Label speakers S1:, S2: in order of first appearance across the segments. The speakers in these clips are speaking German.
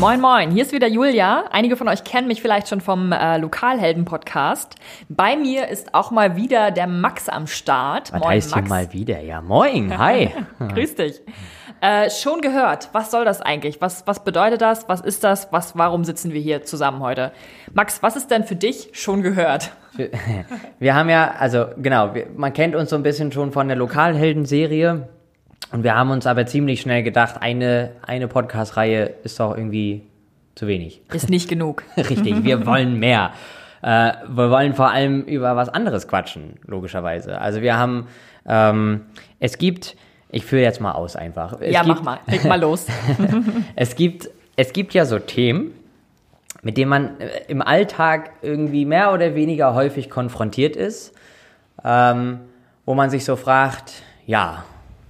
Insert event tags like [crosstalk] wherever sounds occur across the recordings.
S1: Moin, moin. Hier ist wieder Julia. Einige von euch kennen mich vielleicht schon vom äh, Lokalhelden-Podcast. Bei mir ist auch mal wieder der Max am Start.
S2: Was
S1: moin,
S2: heißt
S1: Max.
S2: hier mal wieder? Ja, moin, hi. [laughs]
S1: Grüß dich. Äh, schon gehört. Was soll das eigentlich? Was, was bedeutet das? Was ist das? Was, warum sitzen wir hier zusammen heute? Max, was ist denn für dich schon gehört? [laughs]
S2: Wir haben ja, also genau, wir, man kennt uns so ein bisschen schon von der Lokalhelden-Serie. Und wir haben uns aber ziemlich schnell gedacht, eine, eine Podcast-Reihe ist doch irgendwie zu wenig.
S1: Ist nicht genug. [laughs]
S2: Richtig, wir [laughs] wollen mehr. Äh, wir wollen vor allem über was anderes quatschen, logischerweise. Also wir haben, ähm, es gibt, ich führe jetzt mal aus einfach. Es
S1: ja,
S2: gibt,
S1: mach mal. Leg mal los. [laughs]
S2: Es gibt, es gibt ja so Themen, mit denen man äh, im Alltag irgendwie mehr oder weniger häufig konfrontiert ist, ähm, wo man sich so fragt, ja,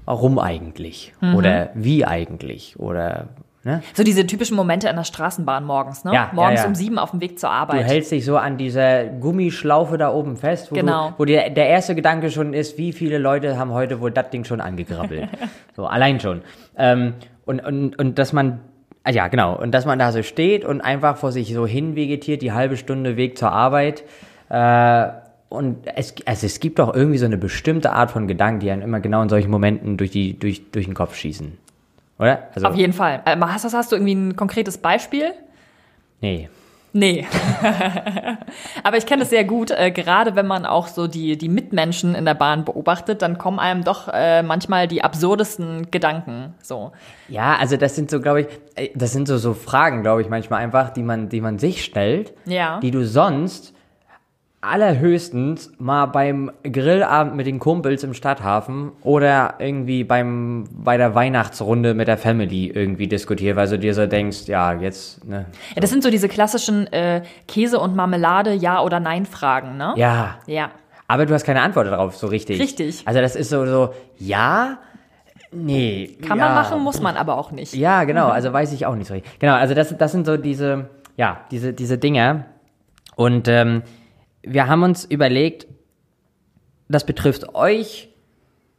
S2: warum eigentlich?
S1: Mhm.
S2: Oder wie eigentlich? Oder ne?
S1: So diese typischen Momente in der Straßenbahn morgens, ne?
S2: Ja,
S1: morgens
S2: ja, ja.
S1: um sieben auf dem Weg zur
S2: Du
S1: Arbeit.
S2: hältst dich so an dieser Gummischlaufe da oben fest, wo,
S1: Genau.
S2: du, wo dir der erste Gedanke schon ist, wie viele Leute haben heute wohl das Ding schon angegrabbelt. [laughs] so, allein schon. Ähm, und, und, und dass man, ah ja, genau, und dass man da so steht und einfach vor sich so hin vegetiert, die halbe Stunde Weg zur Arbeit. Äh, und es, also es gibt doch irgendwie so eine bestimmte Art von Gedanken, die einen immer genau in solchen Momenten durch, die, durch, durch den Kopf schießen. Oder? Also,
S1: Auf jeden Fall. Äh, hast, hast du irgendwie ein konkretes Beispiel?
S2: nee.
S1: Nee. [laughs] Aber ich kenne es sehr gut, äh, gerade wenn man auch so die, die Mitmenschen in der Bahn beobachtet, dann kommen einem doch äh, manchmal die absurdesten Gedanken. So.
S2: Ja, also das sind so, glaube ich, äh, das sind so, so Fragen, glaube ich, manchmal einfach, die man, die man sich stellt,
S1: Ja.
S2: die du sonst allerhöchstens mal beim Grillabend mit den Kumpels im Stadthafen oder irgendwie beim, bei der Weihnachtsrunde mit der Family irgendwie diskutiert, weil du dir so denkst, ja, jetzt, ne.
S1: Ja, das sind so diese klassischen äh, Käse und Marmelade, Ja oder Nein Fragen, ne?
S2: Ja,
S1: Ja.
S2: aber du hast keine Antwort darauf, so richtig.
S1: Richtig.
S2: Also das ist so, so, ja, nee.
S1: Kann
S2: ja.
S1: man machen, muss man aber auch nicht.
S2: Ja, genau, also weiß ich auch nicht so richtig. Genau, also das, das sind so diese, ja, diese, diese Dinge. Und ähm, wir haben uns überlegt, das betrifft euch.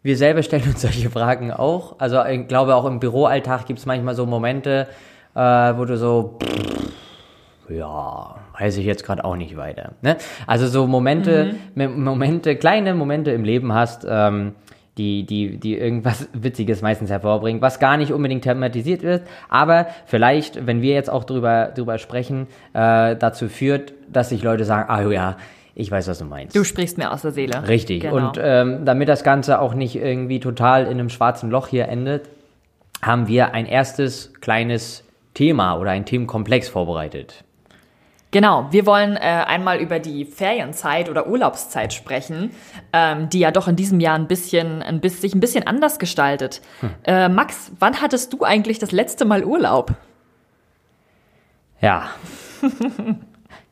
S2: Wir selber stellen uns [laughs] solche Fragen auch. Also ich glaube, auch im Büroalltag gibt es manchmal so Momente, äh, wo du so, pff, ja, weiß ich jetzt gerade auch nicht weiter. Ne? Also so Momente, Me- Momente, kleine Momente im Leben hast, ähm, die, die, die irgendwas [laughs] Witziges meistens hervorbringen, was gar nicht unbedingt thematisiert wird, aber vielleicht, wenn wir jetzt auch drüber, drüber sprechen, äh, dazu führt, dass sich Leute sagen, ah ja, ich weiß, was du meinst.
S1: Du sprichst mir aus der Seele.
S2: Richtig.
S1: Genau.
S2: Und ähm, damit das Ganze auch nicht irgendwie total in einem schwarzen Loch hier endet, haben wir ein erstes kleines Thema oder ein Themenkomplex vorbereitet.
S1: Genau, wir wollen äh, einmal über die Ferienzeit oder Urlaubszeit sprechen, ähm, die ja doch in diesem Jahr ein bisschen, ein bisschen, sich ein bisschen anders gestaltet. Äh, Max, wann hattest du eigentlich das letzte Mal Urlaub?
S2: Ja. [laughs]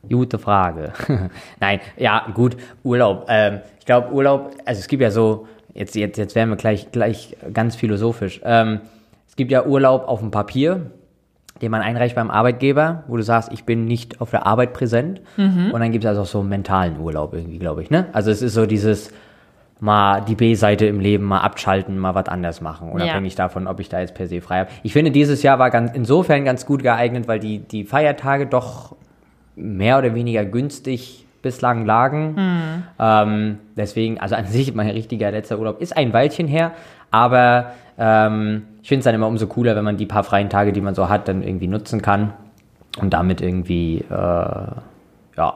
S2: Gute Frage. [laughs] Nein, ja, gut, Urlaub. Ähm, ich glaube, Urlaub, also es gibt ja so, jetzt, jetzt, jetzt werden wir gleich, gleich ganz philosophisch. Ähm, es gibt ja Urlaub auf dem Papier, den man einreicht beim Arbeitgeber, wo du sagst, ich bin nicht auf der Arbeit präsent. Und dann gibt es also auch so einen mentalen Urlaub irgendwie, glaube ich. Ne? Also es ist so dieses mal die B-Seite im Leben mal abschalten, mal was anders machen, unabhängig davon, ob ich da jetzt per se frei habe. Ich finde, dieses Jahr war ganz, insofern ganz gut geeignet, weil die, die Feiertage doch mehr oder weniger günstig bislang lagen. Ähm, deswegen, also an [laughs] sich mein richtiger letzter Urlaub ist ein Weilchen her, aber ähm, ich finde es dann immer umso cooler, wenn man die paar freien Tage, die man so hat, dann irgendwie nutzen kann und damit irgendwie, äh, ja,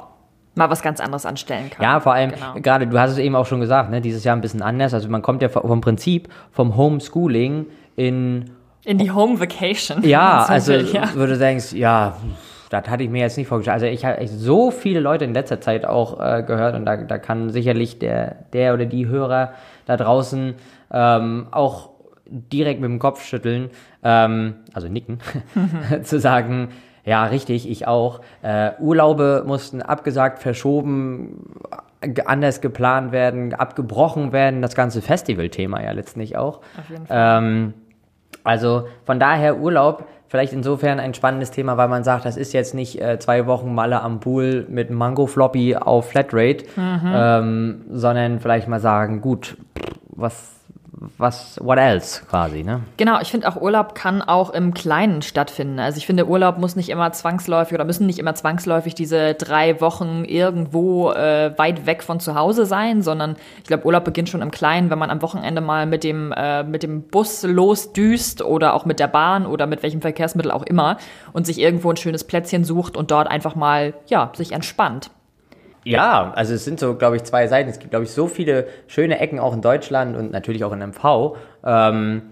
S1: Mal was ganz anderes anstellen kann.
S2: ja, vor allem,
S1: Genau.
S2: gerade, du hast es eben auch schon gesagt, ne, dieses Jahr ein bisschen anders. Also man kommt ja vom Prinzip vom Homeschooling in,
S1: In die Home Vacation.
S2: ja, [laughs]
S1: so
S2: also
S1: will, ja.
S2: wo du denkst, ja, das hatte ich mir jetzt nicht vorgestellt. Also ich habe so viele Leute in letzter Zeit auch äh, gehört und da, da kann sicherlich der, der oder die Hörer da draußen ähm, auch direkt mit dem Kopf schütteln, ähm, also nicken, [laughs] zu sagen, ja, richtig, ich auch. Äh, Urlaube mussten abgesagt, verschoben, ge- anders geplant werden, abgebrochen werden, das ganze Festivalthema ja letztlich auch.
S1: Auf jeden Fall.
S2: Ähm, also von daher Urlaub vielleicht insofern ein spannendes Thema, weil man sagt, das ist jetzt nicht äh, zwei Wochen Malle am Pool mit Mango Floppy auf Flatrate, ähm, sondern vielleicht mal sagen, gut, was, was, what else quasi, ne?
S1: Genau, ich finde auch Urlaub kann auch im Kleinen stattfinden. Also ich finde, Urlaub muss nicht immer zwangsläufig oder müssen nicht immer zwangsläufig diese drei Wochen irgendwo äh, weit weg von zu Hause sein, sondern ich glaube, Urlaub beginnt schon im Kleinen, wenn man am Wochenende mal mit dem, äh, mit dem Bus losdüst oder auch mit der Bahn oder mit welchem Verkehrsmittel auch immer und sich irgendwo ein schönes Plätzchen sucht und dort einfach mal, ja, sich entspannt.
S2: Ja, also es sind so, glaube ich, zwei Seiten. Es gibt, glaube ich, so viele schöne Ecken auch in Deutschland und natürlich auch in MV. Ähm,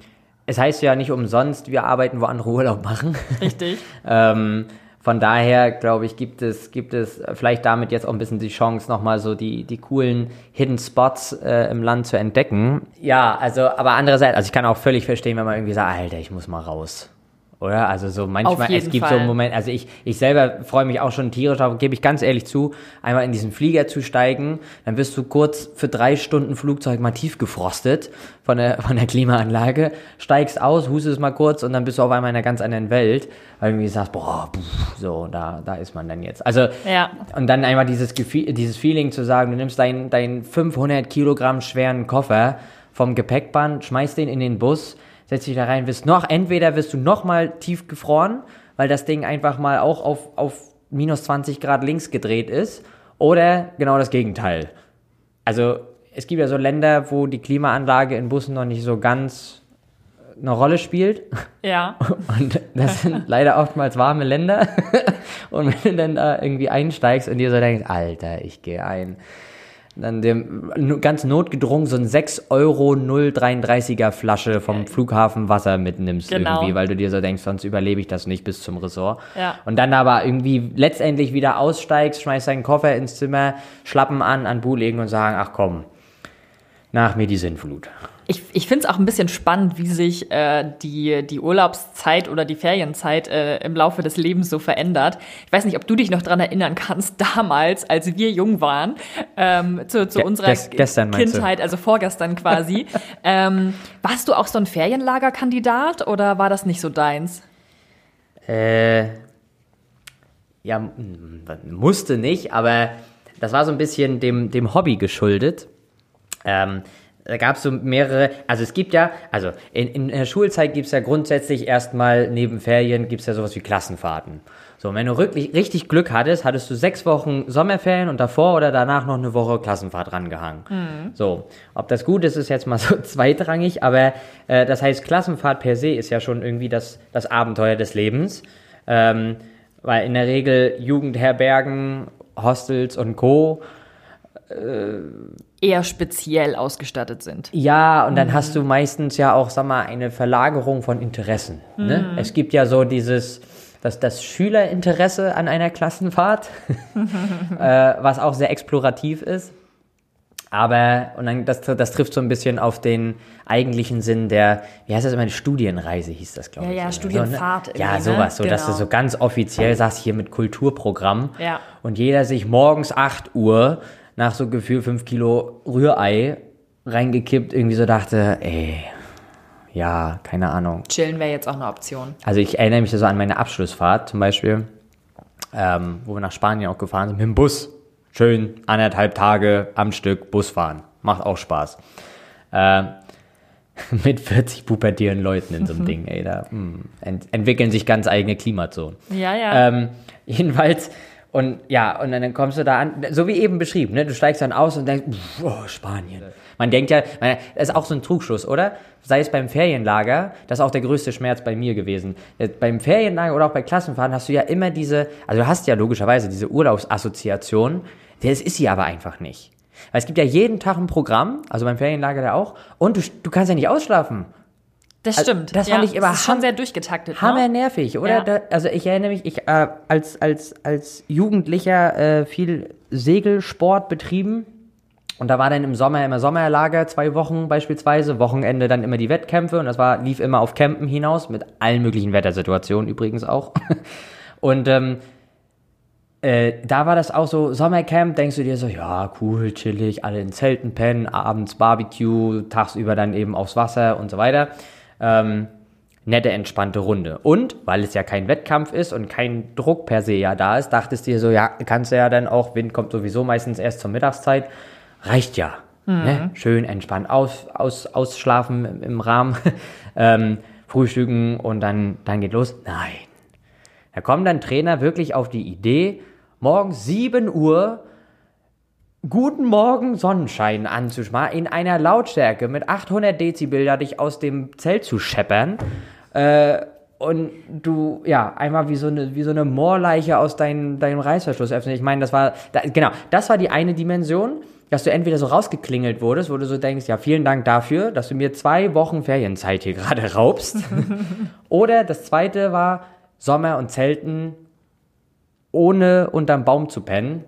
S2: es heißt ja nicht umsonst, wir arbeiten, wo andere [laughs] Urlaub machen.
S1: Richtig. [laughs]
S2: ähm, von daher, glaube ich, gibt es, gibt es vielleicht damit jetzt auch ein bisschen die Chance, nochmal so die, die coolen Hidden Spots äh, im Land zu entdecken. Ja, also, aber andererseits, also ich kann auch völlig verstehen, wenn man irgendwie sagt, Alter, ich muss mal raus. Oder? Also so manchmal, es gibt Fall. so einen Moment, also ich, ich selber freue mich auch schon tierisch darauf, gebe ich ganz ehrlich zu, einmal in diesen Flieger zu steigen, dann wirst du kurz für drei Stunden Flugzeug mal tief gefrostet von der, von der Klimaanlage, steigst aus, hustest mal kurz und dann bist du auf einmal in einer ganz anderen Welt, weil du irgendwie sagst, boah, pff, so, da, da ist man dann jetzt. Also,
S1: ja.
S2: und dann einmal dieses Gefühl, dieses Feeling zu sagen, du nimmst deinen, deinen 500 Kilogramm schweren Koffer vom Gepäckband, schmeißt den in den Bus, setzt dich da rein, wirst noch, entweder wirst du noch mal tief gefroren, weil das Ding einfach mal auch auf, auf minus 20 Grad links gedreht ist, oder genau das Gegenteil. Also es gibt ja so Länder, wo die Klimaanlage in Bussen noch nicht so ganz eine Rolle spielt.
S1: Ja. [laughs]
S2: Und das sind [laughs] leider oftmals warme Länder. [laughs] Und wenn du dann da irgendwie einsteigst und dir so denkst, Alter, ich gehe ein dann dem ganz notgedrungen so ein 6 Euro 033er Flasche vom Flughafen Wasser mitnimmst genau. irgendwie, weil du dir so denkst, sonst überlebe ich das nicht bis zum Ressort.
S1: Ja.
S2: Und dann aber irgendwie letztendlich wieder aussteigst, schmeißt deinen Koffer ins Zimmer, Schlappen an, an Bu legen und sagen, ach komm, nach mir die Sinnflut.
S1: Ich, ich finde es auch ein bisschen spannend, wie sich äh, die, die Urlaubszeit oder die Ferienzeit äh, im Laufe des Lebens so verändert. Ich weiß nicht, ob du dich noch dran erinnern kannst, [laughs] damals, als wir jung waren, ähm, zu, zu Ge unserer
S2: gestern,
S1: Kindheit, also vorgestern quasi. [laughs] ähm, warst du auch so ein Ferienlagerkandidat oder war das nicht so deins?
S2: Äh, ja, musste nicht, aber das war so ein bisschen dem, dem Hobby geschuldet. Ähm, da gab es so mehrere, also es gibt ja, also in, in der Schulzeit gibt es ja grundsätzlich erstmal neben Ferien gibt es ja sowas wie Klassenfahrten. So, wenn du wirklich, richtig Glück hattest, hattest du sechs Wochen Sommerferien und davor oder danach noch eine Woche Klassenfahrt rangehangen. Mhm. So, ob das gut ist, ist jetzt mal [laughs] so zweitrangig, aber äh, das heißt, Klassenfahrt per se ist ja schon irgendwie das, das Abenteuer des Lebens. Ähm, weil in der Regel Jugendherbergen, Hostels und Co.
S1: Äh, eher speziell ausgestattet sind.
S2: Ja, und dann mhm. hast du meistens ja auch, sag mal, eine Verlagerung von Interessen. Ne? Mhm. Es gibt ja so dieses, das, das Schülerinteresse an einer Klassenfahrt, [laughs] äh, was auch sehr explorativ ist. Aber, und dann, das, das trifft so ein bisschen auf den eigentlichen Sinn der, wie heißt das immer, eine Studienreise hieß das, glaube
S1: ja,
S2: ich.
S1: Ja, ja, Studienfahrt. So,
S2: ne? Ja, sowas, so, genau. dass du so ganz offiziell sagst, hier mit Kulturprogramm.
S1: Ja.
S2: Und jeder sich morgens 8 Uhr nach so Gefühl 5 Kilo Rührei reingekippt, irgendwie so dachte, ey, ja, keine Ahnung.
S1: Chillen wäre jetzt auch eine Option.
S2: Also ich erinnere mich so an meine Abschlussfahrt zum Beispiel, ähm, wo wir nach Spanien auch gefahren sind, mit dem Bus. Schön anderthalb Tage am Stück Bus fahren. Macht auch Spaß. Äh, [laughs] mit 40 pubertierenden Leuten in so einem [laughs] Ding, ey, da mh, hm, ent entwickeln sich ganz eigene Klimazonen.
S1: Ja, ja.
S2: Ähm, jedenfalls und ja, und dann kommst du da an, so wie eben beschrieben, ne? du steigst dann aus und denkst, oh, Spanien. Man denkt ja, das ist auch so ein Trugschluss, oder? Sei es beim Ferienlager, das ist auch der größte Schmerz bei mir gewesen. Äh, beim Ferienlager oder auch bei Klassenfahrten hast du ja immer diese, also du hast ja logischerweise diese Urlaubsassoziation, das ist sie aber einfach nicht. Weil es gibt ja jeden Tag ein Programm, also beim Ferienlager da auch, und du, du kannst ja nicht ausschlafen.
S1: Das also, stimmt.
S2: das fand ja, ich immer
S1: das ist schon sehr durchgetaktet.
S2: Ne? Hammer nervig, oder? Ja. Da, also ich erinnere mich, ich äh, als als als Jugendlicher äh, viel Segelsport betrieben und da war dann im Sommer immer Sommerlager zwei Wochen beispielsweise, Wochenende dann immer die Wettkämpfe und das war lief immer auf Campen hinaus mit allen möglichen Wettersituationen übrigens auch [laughs] und ähm, äh, da war das auch so, Sommercamp, denkst du dir so, ja, cool, chillig, alle in Zelten pennen, abends Barbecue, tagsüber dann eben aufs Wasser und so weiter ähm, nette, entspannte Runde. Und weil es ja kein Wettkampf ist und kein Druck per se ja da ist, dachtest du dir so, ja, kannst du ja dann auch, Wind kommt sowieso meistens erst zur Mittagszeit, reicht ja. Ne? Schön entspannt aus, aus, ausschlafen im, im Rahmen, [laughs] ähm, frühstücken und dann, dann geht los. Nein. Da kommt dann Trainer wirklich auf die Idee, morgens 7 Uhr Guten Morgen Sonnenschein anzuschmachen, in einer Lautstärke mit 800 Dezibel da dich aus dem Zelt zu scheppern. Äh, und du, ja, einmal wie so eine, wie so eine Moorleiche aus dein, deinem Reißverschluss öffnen. Ich meine, das war, da, genau, das war die eine Dimension, dass du entweder so rausgeklingelt wurdest, wo du so denkst, ja, vielen Dank dafür, dass du mir zwei Wochen Ferienzeit hier [laughs] gerade raubst. [laughs] Oder das zweite war Sommer und Zelten ohne unterm Baum zu pennen.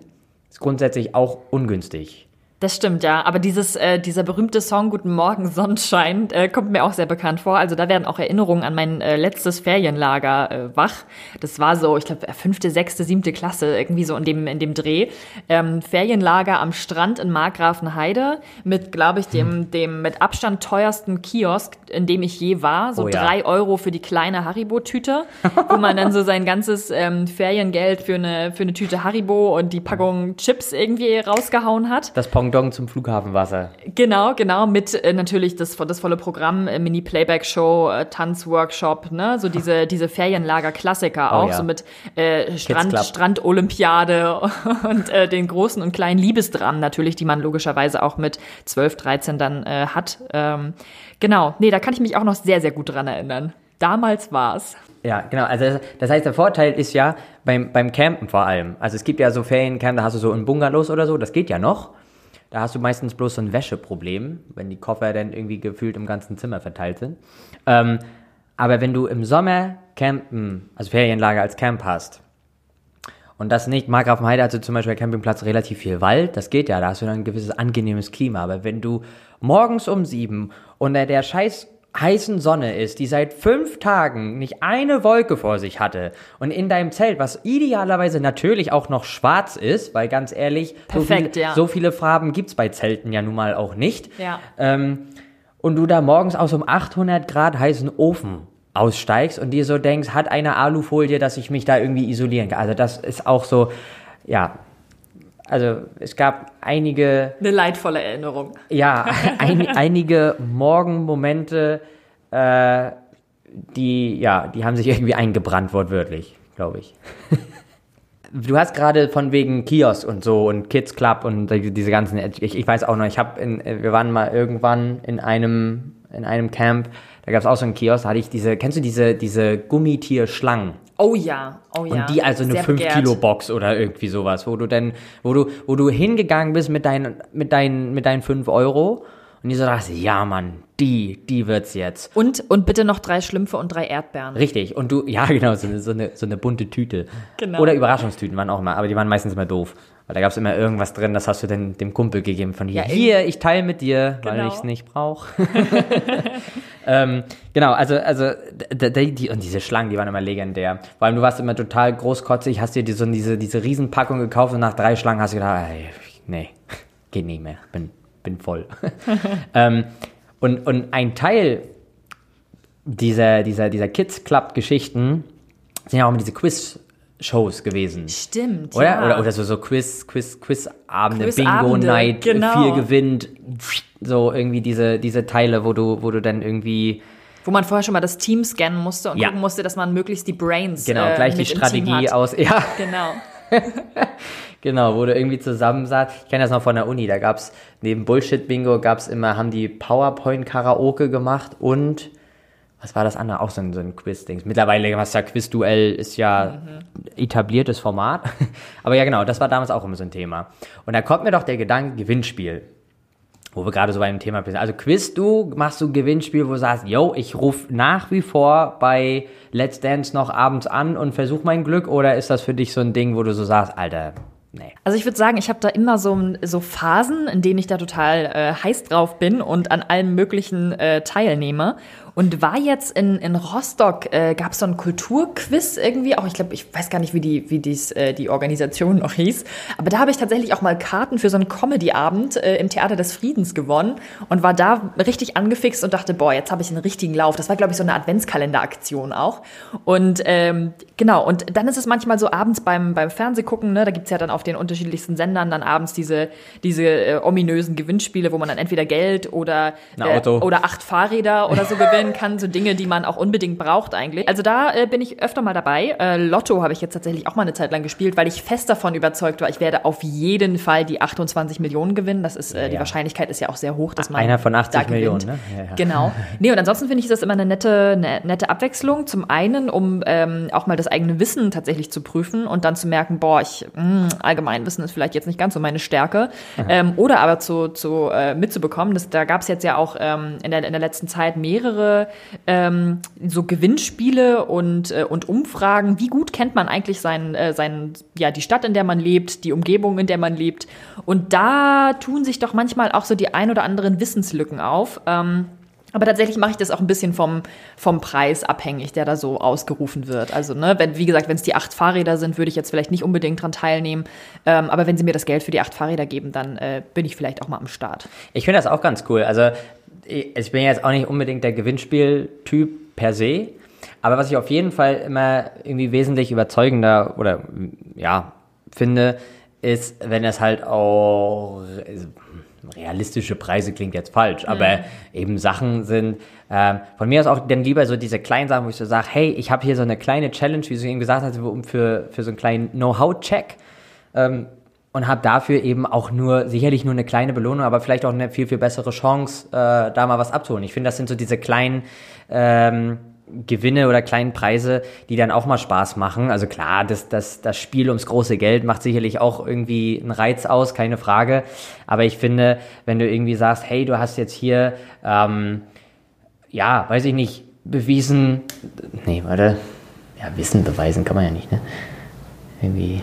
S2: Ist grundsätzlich auch ungünstig.
S1: Das stimmt, ja. Aber dieses, äh, dieser berühmte Song Guten Morgen Sonnenschein äh, kommt mir auch sehr bekannt vor. Also da werden auch Erinnerungen an mein äh, letztes Ferienlager äh, wach. Das war so, ich glaube, fünfte, sechste, siebte Klasse, irgendwie so in dem, in dem Dreh. Ähm, Ferienlager am Strand in Markgrafenheide mit, glaube ich, dem, hm. dem mit Abstand teuersten Kiosk, in dem ich je war. So oh, ja. drei Euro für die kleine Haribo-Tüte, wo man dann so sein ganzes ähm, Feriengeld für eine, für eine Tüte Haribo und die Packung Chips irgendwie rausgehauen hat.
S2: Das Pong Pendant zum Flughafenwasser.
S1: Genau, genau, mit äh, natürlich das, das volle Programm, äh, Mini-Playback-Show, äh, Tanzworkshop, ne, so diese, [laughs] diese Ferienlager-Klassiker oh, auch, ja. so mit äh, Strand, Strand-Olympiade [laughs] und äh, den großen und kleinen Liebesdramen natürlich, die man logischerweise auch mit 12, 13 dann äh, hat. Ähm, genau, nee, da kann ich mich auch noch sehr, sehr gut dran erinnern. Damals war's.
S2: Ja, genau. Also das heißt, der Vorteil ist ja beim, beim Campen vor allem. Also es gibt ja so Feriencamp, da hast du so ein Bungalows oder so, das geht ja noch. Da hast du meistens bloß so ein Wäscheproblem, wenn die Koffer dann irgendwie gefühlt im ganzen Zimmer verteilt sind. Ähm, aber wenn du im Sommer Campen, also Ferienlager als Camp hast, und das nicht, Markgrafenheide hatte zum Beispiel Campingplatz relativ viel Wald, das geht ja, da hast du dann ein gewisses angenehmes Klima. Aber wenn du morgens um sieben unter der scheiß heißen Sonne ist, die seit fünf Tagen nicht eine Wolke vor sich hatte und in deinem Zelt, was idealerweise natürlich auch noch schwarz ist, weil ganz ehrlich,
S1: Perfekt,
S2: so, viel,
S1: ja.
S2: so viele Farben gibt's bei Zelten ja nun mal auch nicht.
S1: Ja.
S2: Ähm, und du da morgens aus einem 800 Grad heißen Ofen aussteigst und dir so denkst, hat eine Alufolie, dass ich mich da irgendwie isolieren kann. Also das ist auch so, ja, also es gab einige.
S1: Eine leidvolle Erinnerung.
S2: Ja, [laughs] ein, einige Morgenmomente, äh, die, ja, die haben sich irgendwie eingebrannt, wortwörtlich, glaube ich. [laughs] du hast gerade von wegen Kiosk und so und Kids Club und diese ganzen, ich, ich weiß auch noch, ich habe wir waren mal irgendwann in einem, in einem Camp, da gab es auch so einen Kiosk, da hatte ich diese, kennst du diese, diese Gummitierschlangen?
S1: Oh ja, oh ja.
S2: Und die also eine 5 Kilo Box oder irgendwie sowas, wo du dann, wo du, wo du hingegangen bist mit deinen, mit deinen, mit deinen 5 Euro und die so dachte, ja Mann, die, die wird's jetzt.
S1: Und, und bitte noch drei Schlümpfe und drei Erdbeeren.
S2: Richtig. Und du, [laughs] ja genau, so eine, so eine, so eine bunte Tüte. Genau. Oder Überraschungstüten waren auch immer, aber die waren meistens immer doof. Weil da gab's immer irgendwas drin, das hast du dann dem Kumpel gegeben von hier. Ja, hier, ich teile mit dir, genau. weil ich's nicht brauche. [laughs] ähm, genau, also, also die, die, und diese Schlangen, die waren immer legendär. Vor allem, du warst immer total großkotzig, hast dir die, so diese, diese Riesenpackung gekauft und nach drei Schlangen hast du gedacht, ey, nee, [laughs] geht nicht mehr, bin, bin voll. [laughs] ähm, und, und ein Teil dieser, dieser, dieser Kids Club Geschichten sind ja auch immer diese Quiz Shows gewesen.
S1: Stimmt.
S2: Oder?
S1: Ja.
S2: Oder, oder so, so Quiz, Quiz, Quizabende, Quiz Bingo Night, genau. vier gewinnt. So irgendwie diese, diese Teile, wo du, wo du dann irgendwie.
S1: Wo man vorher schon mal das Team scannen musste und ja. gucken musste, dass man möglichst die Brains.
S2: Genau, äh, gleich die Strategie aus. [laughs] Ja.
S1: Genau. [laughs]
S2: genau, wo du irgendwie zusammen saß. Ich kenne das noch von der Uni, da gab es neben Bullshit-Bingo gab es immer, haben die PowerPoint-Karaoke gemacht und was war das andere? Auch so ein, so ein Quiz-Ding. Mittlerweile was ja Quiz-Duell ist ja mhm. etabliertes Format. [laughs] Aber ja, genau, das war damals auch immer so ein Thema. Und da kommt mir doch der Gedanke Gewinnspiel. Wo wir gerade so bei dem Thema sind. Also quiz du, machst du Gewinnspiel, wo du sagst, yo, ich rufe nach wie vor bei Let's Dance noch abends an und versuch mein Glück? Oder ist das für dich so ein Ding, wo du so sagst, Alter, Nee.
S1: Also ich würde sagen, ich habe da immer so, so Phasen, in denen ich da total äh, heiß drauf bin und an allem Möglichen äh, teilnehme. Und war jetzt in, in Rostock, äh, gab es so ein Kulturquiz irgendwie, auch ich glaube, ich weiß gar nicht, wie die, wie dies, äh, die Organisation noch hieß, aber da habe ich tatsächlich auch mal Karten für so einen Comedy-Abend äh, im Theater des Friedens gewonnen und war da richtig angefixt und dachte, boah, jetzt habe ich einen richtigen Lauf. Das war, glaube ich, so eine Adventskalender-Aktion auch. Und ähm, genau, und dann ist es manchmal so abends beim, beim Fernsehgucken, ne, da gibt's ja dann auf den unterschiedlichsten Sendern dann abends diese, diese äh, ominösen Gewinnspiele, wo man dann entweder Geld oder,
S2: Auto.
S1: oder acht Fahrräder oder so gewinnen kann, so Dinge, die man auch unbedingt braucht eigentlich. Also da äh, bin ich öfter mal dabei. Äh, Lotto habe ich jetzt tatsächlich auch mal eine Zeit lang gespielt, weil ich fest davon überzeugt war, ich werde auf jeden Fall die 28 Millionen gewinnen. Das ist, äh, die
S2: Ja.
S1: Wahrscheinlichkeit ist ja auch sehr hoch, dass man
S2: Einer von 80
S1: da gewinnt.
S2: Millionen, ne? Ja, ja.
S1: Genau. Nee, und ansonsten finde ich das immer eine nette, eine nette Abwechslung. Zum einen, um ähm, auch mal das eigene Wissen tatsächlich zu prüfen und dann zu merken, boah, ich, mh, Allgemeinwissen ist vielleicht jetzt nicht ganz so meine Stärke. Ähm, oder aber zu, zu äh, mitzubekommen, dass, da gab es jetzt ja auch ähm, in, der, in der letzten Zeit mehrere ähm, so Gewinnspiele und, äh, und Umfragen. Wie gut kennt man eigentlich sein, äh, sein, ja, die Stadt, in der man lebt, die Umgebung, in der man lebt? Und da tun sich doch manchmal auch so die ein oder anderen Wissenslücken auf. Ähm, aber tatsächlich mache ich das auch ein bisschen vom, vom Preis abhängig, der da so ausgerufen wird. Also, ne, wenn, wie gesagt, wenn es die acht Fahrräder sind, würde ich jetzt vielleicht nicht unbedingt dran teilnehmen. Ähm, aber wenn sie mir das Geld für die acht Fahrräder geben, dann äh, bin ich vielleicht auch mal am Start.
S2: Ich finde das auch ganz cool. Also ich ich bin jetzt auch nicht unbedingt der Gewinnspieltyp per se, aber was ich auf jeden Fall immer irgendwie wesentlich überzeugender oder ja finde, ist, wenn es halt auch also, realistische Preise klingt jetzt falsch, aber eben Sachen sind ähm, von mir aus auch dann lieber so diese kleinen Sachen, wo ich so sage, hey, ich habe hier so eine kleine Challenge, wie du eben gesagt hast, um für, für so einen kleinen Know-how-Check ähm, und habe dafür eben auch nur, sicherlich nur eine kleine Belohnung, aber vielleicht auch eine viel, viel bessere Chance, äh, da mal was abzuholen. Ich finde, das sind so diese kleinen ähm, Gewinne oder kleinen Preise, die dann auch mal Spaß machen. Also klar, das, das, das Spiel ums große Geld macht sicherlich auch irgendwie einen Reiz aus, keine Frage. Aber ich finde, wenn du irgendwie sagst, hey, du hast jetzt hier, ähm, ja, weiß ich nicht, bewiesen, nee, warte, ja, Wissen beweisen kann man ja nicht, ne? Irgendwie,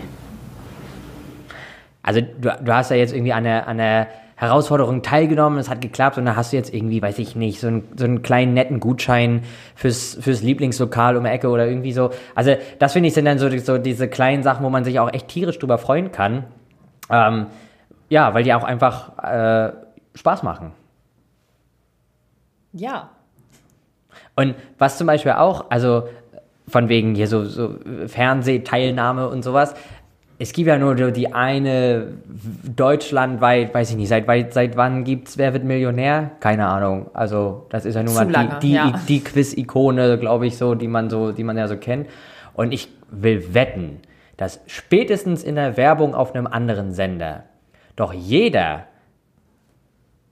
S2: also du, du hast ja jetzt irgendwie an der, an der Herausforderung teilgenommen, es hat geklappt und da hast du jetzt irgendwie, weiß ich nicht, so einen, so einen kleinen netten Gutschein fürs, fürs Lieblingslokal um die Ecke oder irgendwie so. Also das finde ich sind dann so, so diese kleinen Sachen, wo man sich auch echt tierisch drüber freuen kann. Ähm, ja, weil die auch einfach äh, Spaß machen.
S1: Ja.
S2: Und was zum Beispiel auch, also von wegen hier so, so Fernsehteilnahme und sowas, es gibt ja nur die eine deutschlandweit, weiß ich nicht, seit, seit wann gibt's Wer wird Millionär? Keine Ahnung. Also das ist ja nun mal
S1: lange,
S2: die, die,
S1: ja.
S2: die Quiz-Ikone, glaube ich, so, die man so, die man ja so kennt. Und ich will wetten, dass spätestens in der Werbung auf einem anderen Sender doch jeder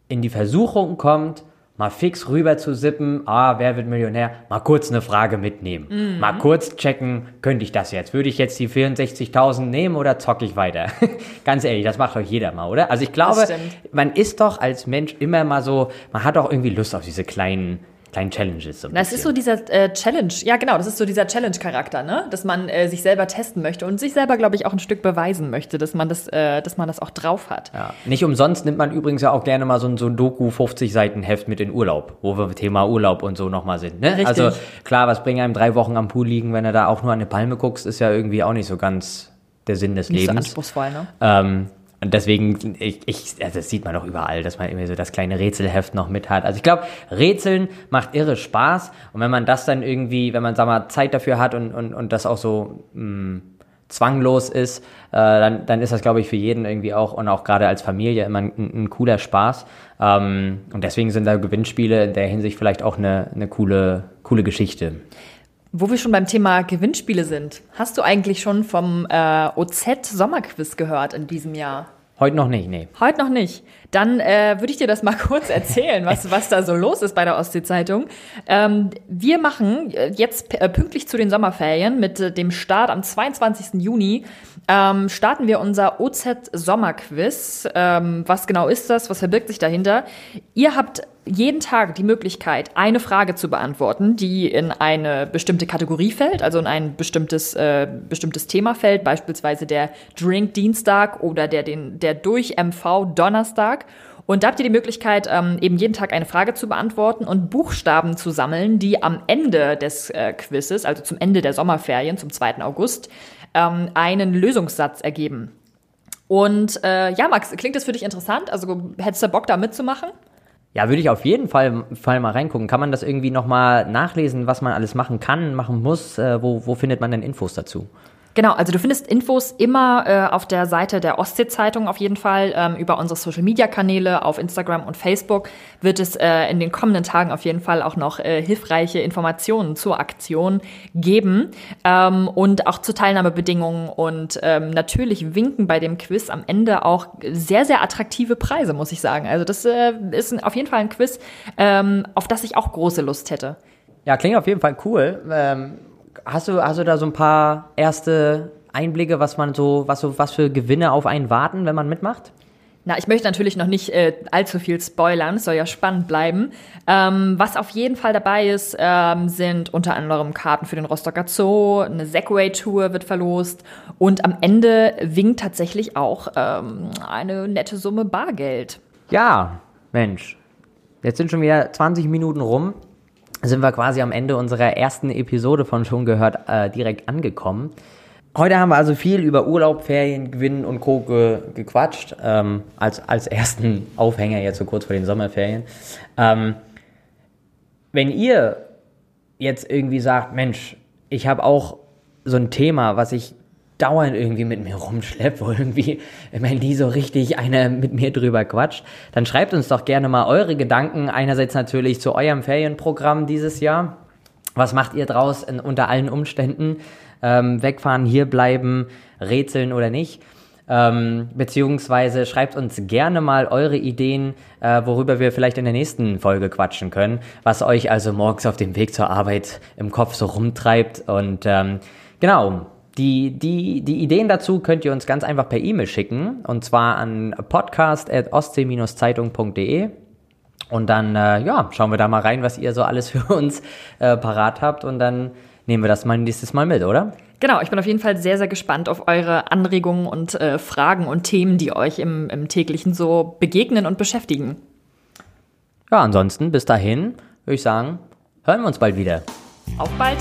S2: in die Versuchung kommt, mal fix rüber zu sippen, ah, wer wird Millionär, mal kurz eine Frage mitnehmen.
S1: Mhm.
S2: Mal kurz checken, könnte ich das jetzt? Würde ich jetzt die 64.000 nehmen oder zocke ich weiter? [laughs] Ganz ehrlich, das macht doch jeder mal, oder? Also ich glaube, man ist doch als Mensch immer mal so, man hat auch irgendwie Lust auf diese kleinen, kleinen Challenges. So
S1: Das ist so dieser äh, Challenge, ja genau, das ist so dieser Challenge-Charakter, ne? Dass man äh, sich selber testen möchte und sich selber, glaube ich, auch ein Stück beweisen möchte, dass man das, äh, dass man das auch drauf hat.
S2: Ja. Nicht umsonst nimmt man übrigens ja auch gerne mal so ein, so ein Doku 50 Seiten Heft mit in Urlaub, wo wir Thema Urlaub und so nochmal sind. Ne?
S1: Richtig.
S2: Also klar, was bringen einem drei Wochen am Pool liegen, wenn du da auch nur an eine Palme guckst, ist ja irgendwie auch nicht so ganz der Sinn des
S1: Nicht so
S2: Lebens.
S1: anspruchsvoll, ne?
S2: Ähm, und deswegen, ich, ich, also das sieht man doch überall, dass man irgendwie so das kleine Rätselheft noch mit hat. Also ich glaube, Rätseln macht irre Spaß. Und wenn man das dann irgendwie, wenn man, sag mal, Zeit dafür hat und, und, und das auch so mh, zwanglos ist, äh, dann, dann ist das, glaube ich, für jeden irgendwie auch und auch gerade als Familie immer ein, ein cooler Spaß. Ähm, und deswegen sind da Gewinnspiele in der Hinsicht vielleicht auch eine, eine coole, coole Geschichte.
S1: Wo wir schon beim Thema Gewinnspiele sind, hast du eigentlich schon vom äh, OZ-Sommerquiz gehört in diesem Jahr?
S2: Heute noch nicht, nee.
S1: Heute noch nicht. Dann äh, würde ich dir das mal [laughs] kurz erzählen, was, was da so los ist bei der Ostsee-Zeitung. Ähm, wir machen äh, jetzt äh, pünktlich zu den Sommerferien mit äh, dem Start am 22. Juni ähm, starten wir unser OZ-Sommerquiz. Ähm, was genau ist das? Was verbirgt sich dahinter? Ihr habt jeden Tag die Möglichkeit, eine Frage zu beantworten, die in eine bestimmte Kategorie fällt, also in ein bestimmtes, äh, bestimmtes Thema fällt, beispielsweise der Drink Dienstag oder der, den, der durch MV Donnerstag. Und da habt ihr die Möglichkeit, ähm, eben jeden Tag eine Frage zu beantworten und Buchstaben zu sammeln, die am Ende des äh, Quizzes, also zum Ende der Sommerferien, zum 2. August, ähm, einen Lösungssatz ergeben. Und äh, ja, Max, klingt das für dich interessant? Also hättest du Bock, da mitzumachen?
S2: Ja, würde ich auf jeden Fall, Fall mal reingucken. Kann man das irgendwie nochmal nachlesen, was man alles machen kann, machen muss? Äh, wo, wo findet man denn Infos dazu?
S1: Genau, also du findest Infos immer äh, auf der Seite der Ostsee-Zeitung auf jeden Fall. Ähm, über unsere Social-Media-Kanäle auf Instagram und Facebook wird es äh, in den kommenden Tagen auf jeden Fall auch noch äh, hilfreiche Informationen zur Aktion geben ähm, und auch zu Teilnahmebedingungen. Und ähm, natürlich winken bei dem Quiz am Ende auch sehr, sehr attraktive Preise, muss ich sagen. Also das äh, ist auf jeden Fall ein Quiz, ähm, auf das ich auch große Lust hätte.
S2: Ja, klingt auf jeden Fall cool. Ähm Hast du, hast du da so ein paar erste Einblicke, was man so, was so, was für Gewinne auf einen warten, wenn man mitmacht?
S1: Na, ich möchte natürlich noch nicht äh, allzu viel spoilern, es soll ja spannend bleiben. Ähm, was auf jeden Fall dabei ist, ähm, sind unter anderem Karten für den Rostocker Zoo, eine Segway-Tour wird verlost und am Ende winkt tatsächlich auch ähm, eine nette Summe Bargeld.
S2: Ja, Mensch. Jetzt sind schon wieder 20 Minuten rum sind wir quasi am Ende unserer ersten Episode von Schon gehört äh, direkt angekommen. Heute haben wir also viel über Urlaub, Ferien, Gewinn und Co. Ge gequatscht, ähm, als, als ersten Aufhänger jetzt so kurz vor den Sommerferien. Ähm, wenn ihr jetzt irgendwie sagt, Mensch, ich habe auch so ein Thema, was ich dauernd irgendwie mit mir rumschleppt, wo [laughs] irgendwie immer nie so richtig einer mit mir drüber quatscht, dann schreibt uns doch gerne mal eure Gedanken. Einerseits natürlich zu eurem Ferienprogramm dieses Jahr. Was macht ihr draus in, unter allen Umständen? Ähm, wegfahren, hierbleiben, rätseln oder nicht? Ähm, beziehungsweise schreibt uns gerne mal eure Ideen, äh, worüber wir vielleicht in der nächsten Folge quatschen können, was euch also morgens auf dem Weg zur Arbeit im Kopf so rumtreibt. Und ähm, genau, die, die, die Ideen dazu könnt ihr uns ganz einfach per E-Mail schicken und zwar an podcast.ostsee-zeitung.de und dann äh, ja, schauen wir da mal rein, was ihr so alles [laughs] für uns äh, parat habt und dann nehmen wir das mal nächstes Mal mit, oder?
S1: Genau, ich bin auf jeden Fall sehr, sehr gespannt auf eure Anregungen und äh, Fragen und Themen, die euch im, im täglichen so begegnen und beschäftigen.
S2: Ja, ansonsten bis dahin würde ich sagen, hören wir uns bald wieder.
S1: Auf bald!